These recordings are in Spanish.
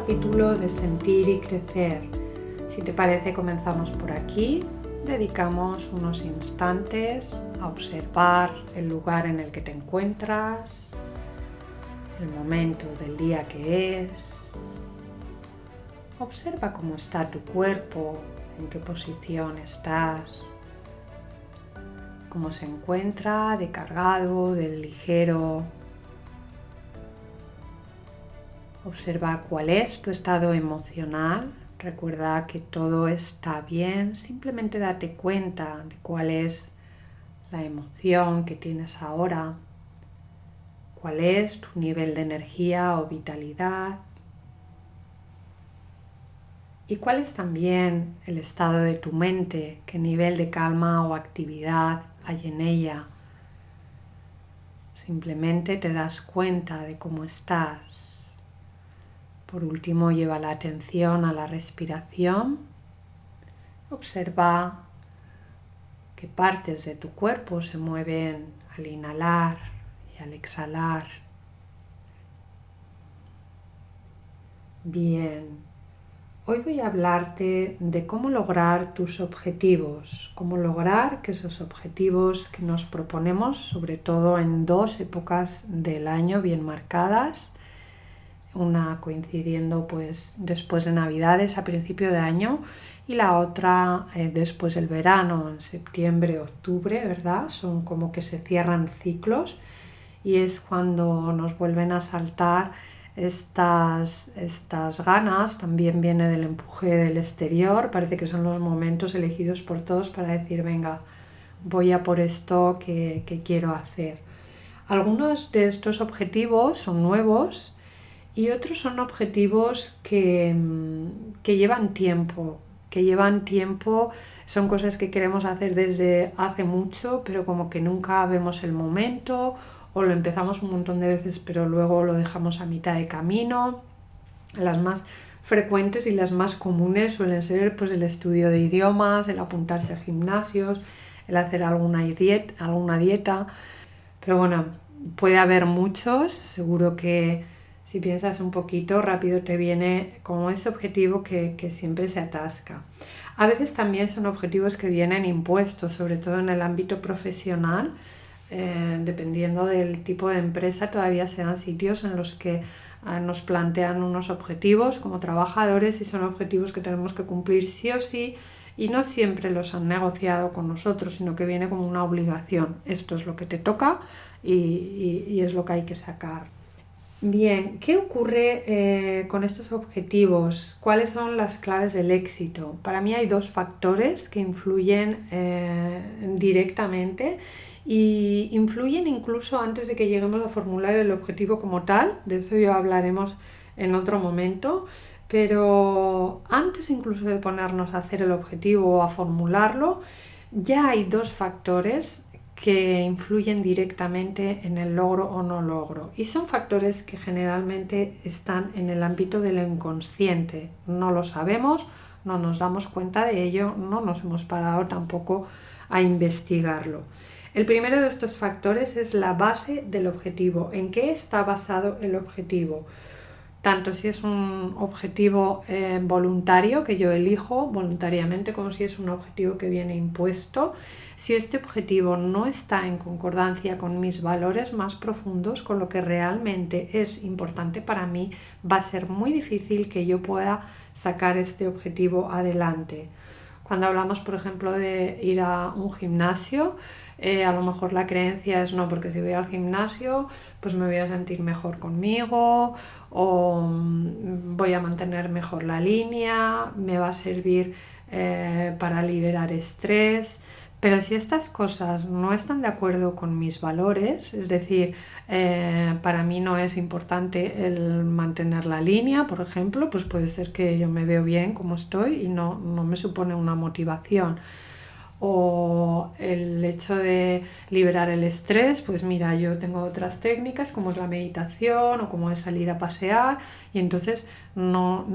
capítulo de Sentir y Crecer. Si te parece, comenzamos por aquí. Dedicamos unos instantes a observar el lugar en el que te encuentras, el momento del día que es. Observa cómo está tu cuerpo, en qué posición estás, cómo se encuentra de cargado, de ligero, Observa cuál es tu estado emocional. Recuerda que todo está bien. Simplemente date cuenta de cuál es la emoción que tienes ahora. Cuál es tu nivel de energía o vitalidad. Y cuál es también el estado de tu mente, qué nivel de calma o actividad hay en ella. Simplemente te das cuenta de cómo estás. Por último, lleva la atención a la respiración. Observa qué partes de tu cuerpo se mueven al inhalar y al exhalar. Bien, hoy voy a hablarte de cómo lograr tus objetivos, cómo lograr que esos objetivos que nos proponemos, sobre todo en dos épocas del año bien marcadas, una coincidiendo pues después de Navidades a principio de año y la otra eh, después del verano, en septiembre, octubre, ¿verdad? Son como que se cierran ciclos y es cuando nos vuelven a saltar estas, estas ganas, también viene del empuje del exterior, parece que son los momentos elegidos por todos para decir, venga, voy a por esto que, que quiero hacer. Algunos de estos objetivos son nuevos, y otros son objetivos que, mm, que llevan tiempo, que llevan tiempo, son cosas que queremos hacer desde hace mucho, pero como que nunca vemos el momento o lo empezamos un montón de veces, pero luego lo dejamos a mitad de camino. Las más frecuentes y las más comunes suelen ser pues, el estudio de idiomas, el apuntarse a gimnasios, el hacer alguna alguna dieta. Pero bueno, puede haber muchos, seguro que si piensas un poquito, rápido te viene como ese objetivo que, siempre se atasca. A veces también son objetivos que vienen impuestos, sobre todo en el ámbito profesional. Eh, dependiendo del tipo de empresa, todavía se dan sitios en los que ah, nos plantean unos objetivos como trabajadores y son objetivos que tenemos que cumplir sí o sí y no siempre los han negociado con nosotros, sino que viene como una obligación. Esto es lo que te toca y es lo que hay que sacar. Bien, ¿qué ocurre eh, con estos objetivos? ¿Cuáles son las claves del éxito? Para mí hay dos factores que influyen eh, directamente y influyen incluso antes de que lleguemos a formular el objetivo como tal, de eso ya hablaremos en otro momento, pero antes incluso de ponernos a hacer el objetivo o a formularlo, ya hay dos factores que influyen directamente en el logro o no logro. Y son factores que generalmente están en el ámbito de lo inconsciente. No lo sabemos, no nos damos cuenta de ello, no nos hemos parado tampoco a investigarlo. El primero de estos factores es la base del objetivo. ¿En qué está basado el objetivo? Tanto si es un objetivo eh, voluntario que yo elijo voluntariamente como si es un objetivo que viene impuesto, si este objetivo no está en concordancia con mis valores más profundos, con lo que realmente es importante para mí, va a ser muy difícil que yo pueda sacar este objetivo adelante. Cuando hablamos, por ejemplo, de ir a un gimnasio, eh, a lo mejor la creencia es no, porque si voy al gimnasio, pues me voy a sentir mejor conmigo o mm, voy a mantener mejor la línea, me va a servir eh, para liberar estrés. Pero si estas cosas no están de acuerdo con mis valores, es decir, eh, para mí no es importante el mantener la línea, por ejemplo, pues puede ser que yo me veo bien como estoy y no, no me supone una motivación o el hecho de liberar el estrés, pues mira, yo tengo otras técnicas como es la meditación o como es salir a pasear y entonces no,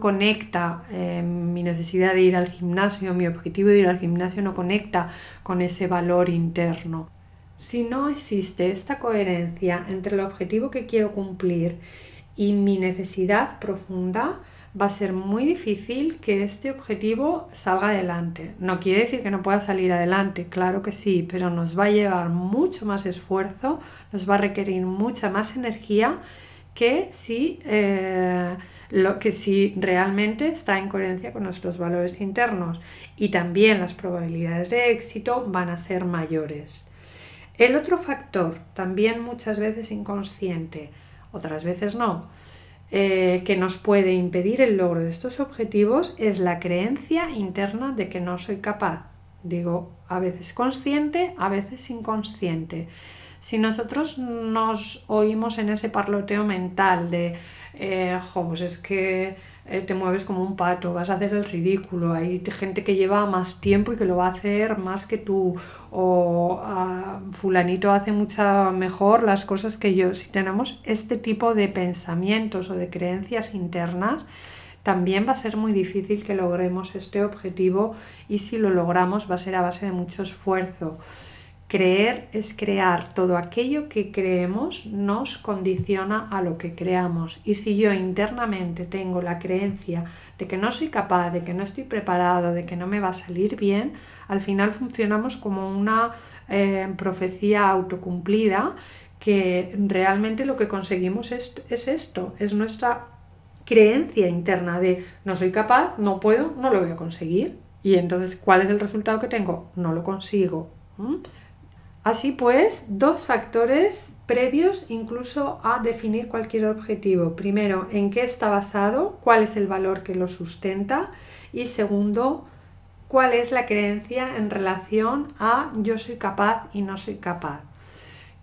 conecta eh, mi necesidad de ir al gimnasio, mi objetivo de ir al gimnasio no conecta con ese valor interno. Si no existe esta coherencia entre el objetivo que quiero cumplir y mi necesidad profunda, va a ser muy difícil que este objetivo salga adelante. No quiere decir que no pueda salir adelante, claro que sí, pero nos va a llevar mucho más esfuerzo, nos va a requerir mucha más energía que si, eh, lo, que si realmente está en coherencia con nuestros valores internos. Y también las probabilidades de éxito van a ser mayores. El otro factor, también muchas veces inconsciente, otras veces no, eh, que nos puede impedir el logro de estos objetivos es la creencia interna de que no soy capaz. Digo, a veces consciente, a veces inconsciente. Si nosotros nos oímos en ese parloteo mental de, eh, pues es que eh, te mueves como un pato, vas a hacer el ridículo, hay gente que lleva más tiempo y que lo va a hacer más que tú, o fulanito hace mucho mejor las cosas que yo. Si tenemos este tipo de pensamientos o de creencias internas, también va a ser muy difícil que logremos este objetivo y si lo logramos va a ser a base de mucho esfuerzo. Creer es crear. Todo aquello que creemos nos condiciona a lo que creamos. Y si yo internamente tengo la creencia de que no soy capaz, de que no estoy preparado, de que no me va a salir bien, al final funcionamos como una eh, profecía autocumplida que realmente lo que conseguimos es, es esto, es nuestra creencia interna de no soy capaz, no puedo, no lo voy a conseguir. Y entonces, ¿cuál es el resultado que tengo? No lo consigo. Así pues, dos factores previos incluso a definir cualquier objetivo. Primero, en qué está basado, cuál es el valor que lo sustenta y segundo, cuál es la creencia en relación a yo soy capaz y no soy capaz.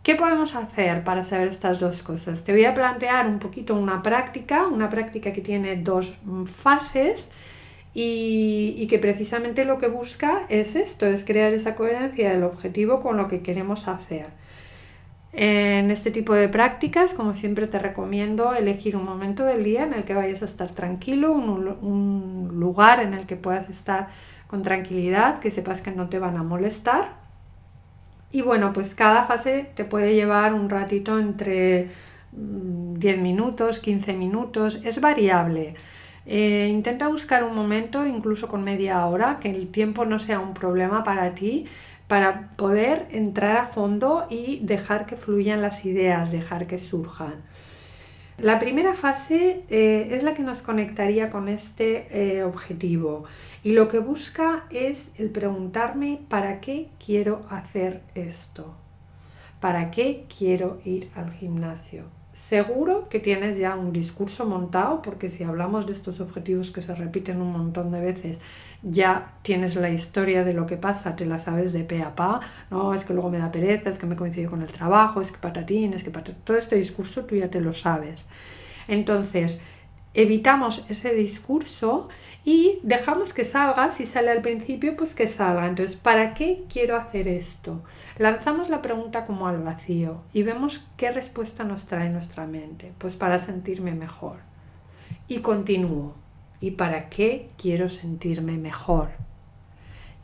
¿Qué podemos hacer para saber estas dos cosas? Te voy a plantear un poquito una práctica, una práctica que tiene dos fases y, que precisamente lo que busca es esto, es crear esa coherencia del objetivo con lo que queremos hacer. En este tipo de prácticas, como siempre te recomiendo elegir un momento del día en el que vayas a estar tranquilo, un, un lugar en el que puedas estar con tranquilidad, que sepas que no te van a molestar. Y bueno, pues cada fase te puede llevar un ratito entre 10 mm, minutos, 15 minutos, es variable. Eh, intenta buscar un momento, incluso con media hora, que el tiempo no sea un problema para ti, para poder entrar a fondo y dejar que fluyan las ideas, dejar que surjan. La primera fase eh, es la que nos conectaría con este eh, objetivo y lo que busca es el preguntarme para qué quiero hacer esto, para qué quiero ir al gimnasio, Seguro que tienes ya un discurso montado, porque si hablamos de estos objetivos que se repiten un montón de veces, ya tienes la historia de lo que pasa, te la sabes de pe a pa, no, es que luego me da pereza, es que me coincide con el trabajo, es que patatín, es que patatín, todo este discurso tú ya te lo sabes. Entonces, evitamos ese discurso y dejamos que salga, si sale al principio, pues que salga. Entonces, ¿para qué quiero hacer esto? Lanzamos la pregunta como al vacío y vemos qué respuesta nos trae nuestra mente. Pues para sentirme mejor. Y continúo. ¿Y para qué quiero sentirme mejor?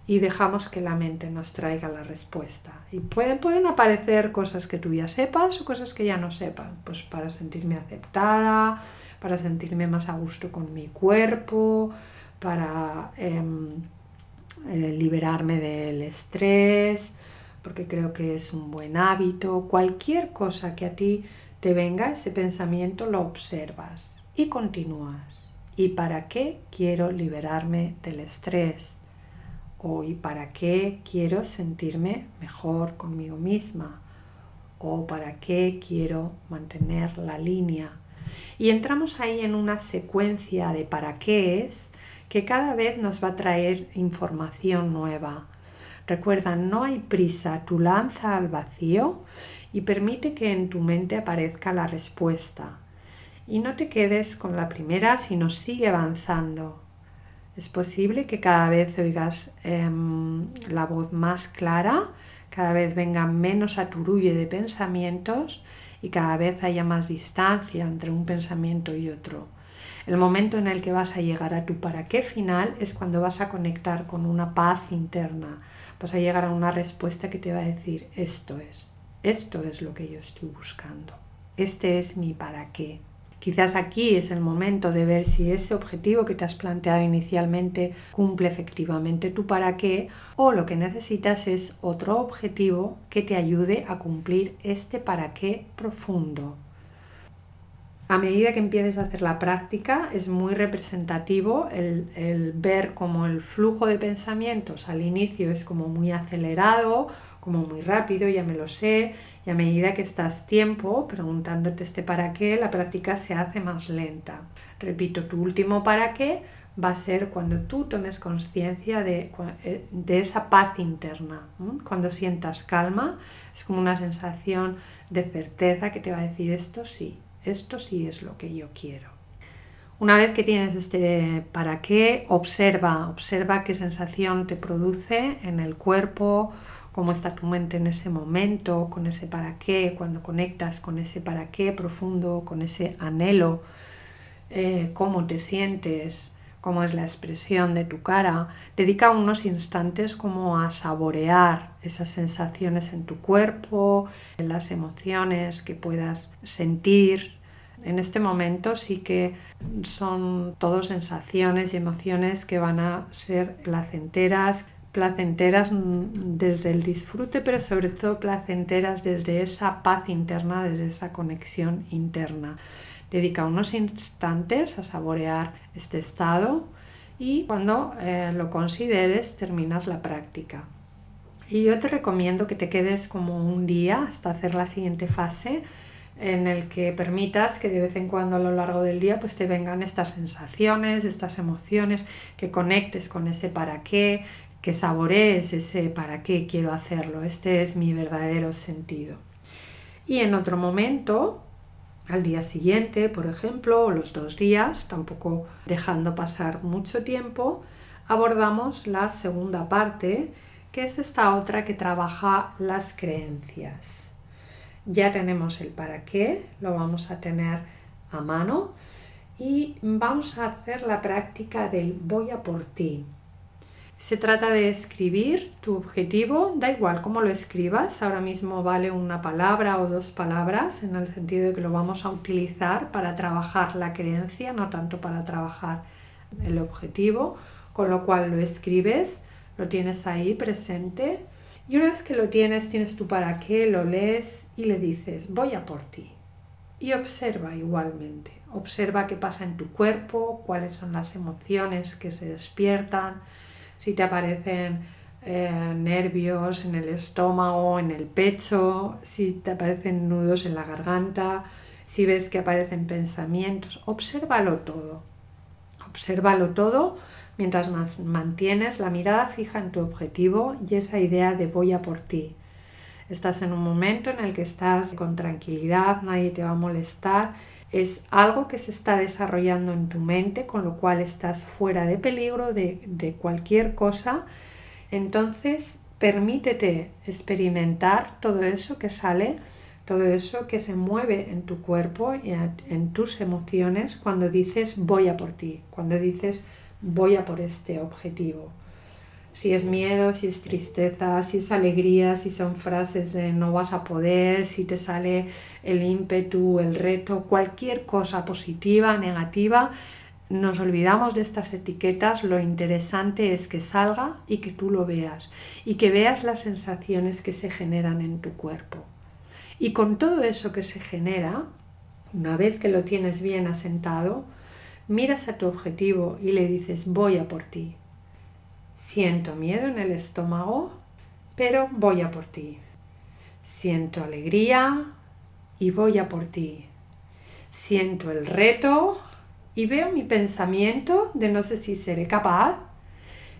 Y dejamos que la mente nos traiga la respuesta. Y pueden, pueden aparecer cosas que tú ya sepas o cosas que ya no sepan. Pues para sentirme aceptada, para sentirme más a gusto con mi cuerpo, para em, eh, liberarme del estrés, porque creo que es un buen hábito. Cualquier cosa que a ti te venga, ese pensamiento lo observas y continúas. ¿Y para qué quiero liberarme del estrés? ¿O y para qué quiero sentirme mejor conmigo misma? ¿O para qué quiero mantener la línea y entramos ahí en una secuencia de para qué es que cada vez nos va a traer información nueva. Recuerda, no hay prisa, tú lanza al vacío y permite que en tu mente aparezca la respuesta. Y no te quedes con la primera, sino sigue avanzando. Es posible que cada vez oigas em, la voz más clara, cada vez venga menos aturullo de pensamientos y cada vez haya más distancia entre un pensamiento y otro. El momento en el que vas a llegar a tu para qué final es cuando vas a conectar con una paz interna. Vas a llegar a una respuesta que te va a decir, esto es, esto es lo que yo estoy buscando. Este es mi para qué. Quizás aquí es el momento de ver si ese objetivo que te has planteado inicialmente cumple efectivamente tu para qué o lo que necesitas es otro objetivo que te ayude a cumplir este para qué profundo. A medida que empieces a hacer la práctica es muy representativo el, ver como el flujo de pensamientos al inicio es como muy acelerado, como muy rápido, ya me lo sé, y a medida que estás tiempo preguntándote este para qué, la práctica se hace más lenta. Repito, tu último para qué va a ser cuando tú tomes conciencia de, eh, de, esa paz interna. Cuando sientas calma, es como una sensación de certeza que te va a decir esto sí, esto sí es lo que yo quiero. Una vez que tienes este para qué, observa, observa qué sensación te produce en el cuerpo, cómo está tu mente en ese momento, con ese para qué, cuando conectas con ese para qué profundo, con ese anhelo, eh, cómo te sientes, cómo es la expresión de tu cara. Dedica unos instantes como a saborear esas sensaciones en tu cuerpo, en las emociones que puedas sentir. En este momento sí que son todas sensaciones y emociones que van a ser placenteras, placenteras desde el disfrute, pero sobre todo placenteras desde esa paz interna, desde esa conexión interna. Dedica unos instantes a saborear este estado y cuando eh, lo consideres terminas la práctica. Y yo te recomiendo que te quedes como un día hasta hacer la siguiente fase en el que permitas que de vez en cuando a lo largo del día pues te vengan estas sensaciones, estas emociones, que conectes con ese para qué, que saborees ese para qué quiero hacerlo, este es mi verdadero sentido. Y en otro momento, al día siguiente, por ejemplo, o los dos días, tampoco dejando pasar mucho tiempo, abordamos la segunda parte, que es esta otra que trabaja las creencias. Ya tenemos el para qué, lo vamos a tener a mano y vamos a hacer la práctica del voy a por ti. Se trata de escribir tu objetivo, da igual cómo lo escribas, ahora mismo vale una palabra o dos palabras en el sentido de que lo vamos a utilizar para trabajar la creencia, no tanto para trabajar el objetivo, con lo cual lo escribes, lo tienes ahí presente y una vez que lo tienes, tienes tu para qué, lo lees y le dices, voy a por ti. Y observa igualmente, observa qué pasa en tu cuerpo, cuáles son las emociones que se despiertan, si te aparecen eh, nervios en el estómago, en el pecho, si te aparecen nudos en la garganta, si ves que aparecen pensamientos, obsérvalo todo. Obsérvalo todo mientras mantienes la mirada fija en tu objetivo y esa idea de voy a por ti. Estás en un momento en el que estás con tranquilidad, nadie te va a molestar es algo que se está desarrollando en tu mente, con lo cual estás fuera de peligro de, de cualquier cosa. Entonces, permítete experimentar todo eso que sale, todo eso que se mueve en tu cuerpo y en tus emociones cuando dices voy a por ti, cuando dices voy a por este objetivo si es miedo, si es tristeza, si es alegría, si son frases de no vas a poder, si te sale el ímpetu, el reto, cualquier cosa positiva, negativa, nos olvidamos de estas etiquetas, lo interesante es que salga y que tú lo veas y que veas las sensaciones que se generan en tu cuerpo. Y con todo eso que se genera, una vez que lo tienes bien asentado, miras a tu objetivo y le dices voy a por ti, Siento miedo en el estómago, pero voy a por ti. Siento alegría y voy a por ti. Siento el reto y veo mi pensamiento de no sé si seré capaz,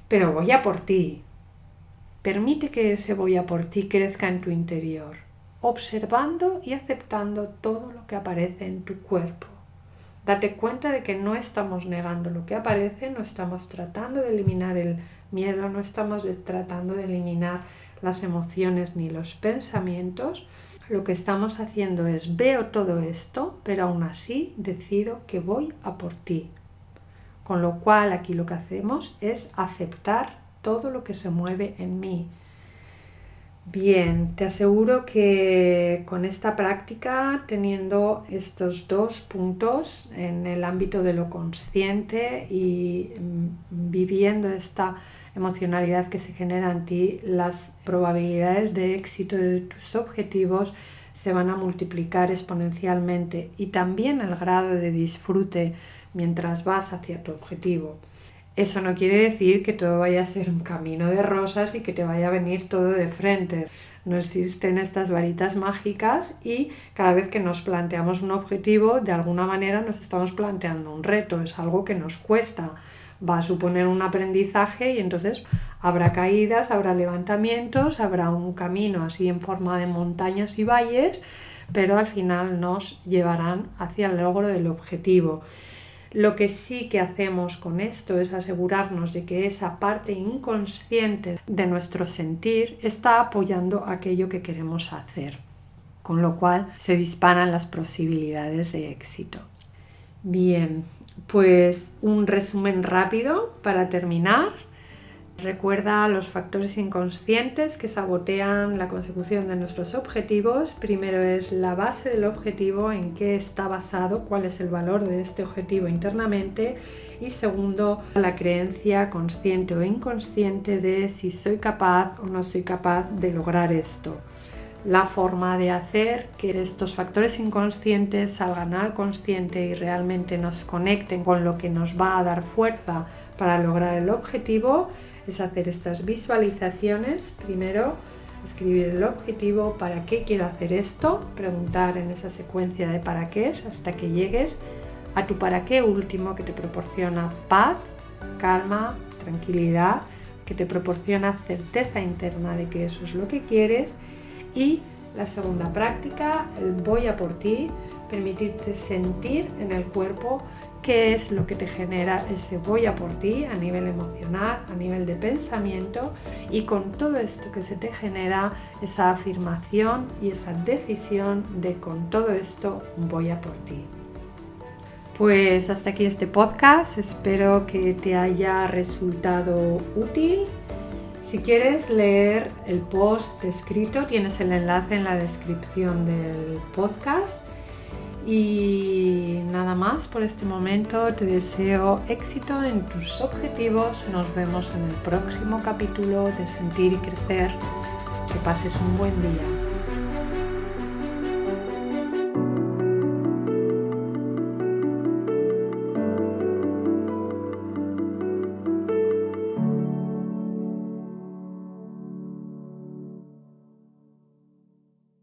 pero voy a por ti. Permite que ese voy a por ti crezca en tu interior, observando y aceptando todo lo que aparece en tu cuerpo. Date cuenta de que no estamos negando lo que aparece, no estamos tratando de eliminar el miedo, no estamos tratando de eliminar las emociones ni los pensamientos. Lo que estamos haciendo es veo todo esto, pero aún así decido que voy a por ti. Con lo cual aquí lo que hacemos es aceptar todo lo que se mueve en mí. Bien, te aseguro que con esta práctica, teniendo estos dos puntos en el ámbito de lo consciente y mm, viviendo esta emocionalidad que se genera en ti, las probabilidades de éxito de tus objetivos se van a multiplicar exponencialmente y también el grado de disfrute mientras vas hacia tu objetivo. Eso no quiere decir que todo vaya a ser un camino de rosas y que te vaya a venir todo de frente. No existen estas varitas mágicas y cada vez que nos planteamos un objetivo, de alguna manera nos estamos planteando un reto, es algo que nos cuesta, va a suponer un aprendizaje y entonces habrá caídas, habrá levantamientos, habrá un camino así en forma de montañas y valles, pero al final nos llevarán hacia el logro del objetivo. Lo que sí que hacemos con esto es asegurarnos de que esa parte inconsciente de nuestro sentir está apoyando aquello que queremos hacer, con lo cual se disparan las posibilidades de éxito. Bien, pues un resumen rápido para terminar. Recuerda los factores inconscientes que sabotean la consecución de nuestros objetivos. Primero es la base del objetivo, en qué está basado, cuál es el valor de este objetivo internamente. Y segundo, la creencia consciente o inconsciente de si soy capaz o no soy capaz de lograr esto. La forma de hacer que estos factores inconscientes salgan al consciente y realmente nos conecten con lo que nos va a dar fuerza para lograr el objetivo es hacer estas visualizaciones. Primero, escribir el objetivo, para qué quiero hacer esto, preguntar en esa secuencia de para qué es hasta que llegues a tu para qué último que te proporciona paz, calma, tranquilidad, que te proporciona certeza interna de que eso es lo que quieres y la segunda práctica, el voy a por ti, permitirte sentir en el cuerpo qué es lo que te genera ese voy a por ti a nivel emocional, a nivel de pensamiento y con todo esto que se te genera esa afirmación y esa decisión de con todo esto voy a por ti. Pues hasta aquí este podcast, espero que te haya resultado útil. Si quieres leer el post escrito, tienes el enlace en la descripción del podcast. Y nada más por este momento, te deseo éxito en tus objetivos. Nos vemos en el próximo capítulo de Sentir y Crecer. Que pases un buen día.